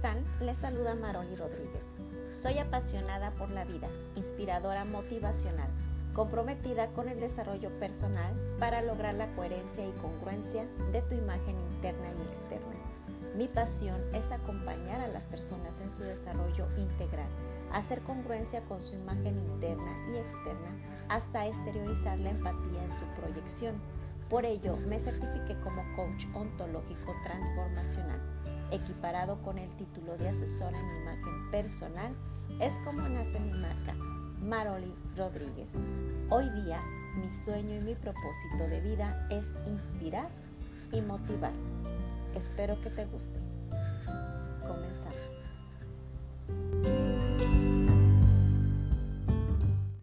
tal? Les saluda Maroli Rodríguez. Soy apasionada por la vida, inspiradora motivacional, comprometida con el desarrollo personal para lograr la coherencia y congruencia de tu imagen interna y externa. Mi pasión es acompañar a las personas en su desarrollo integral, hacer congruencia con su imagen interna y externa hasta exteriorizar la empatía en su proyección. Por ello, me certifiqué como coach ontológico transformacional equiparado con el título de asesora en imagen personal, es como nace mi marca, Maroli Rodríguez. Hoy día, mi sueño y mi propósito de vida es inspirar y motivar. Espero que te guste.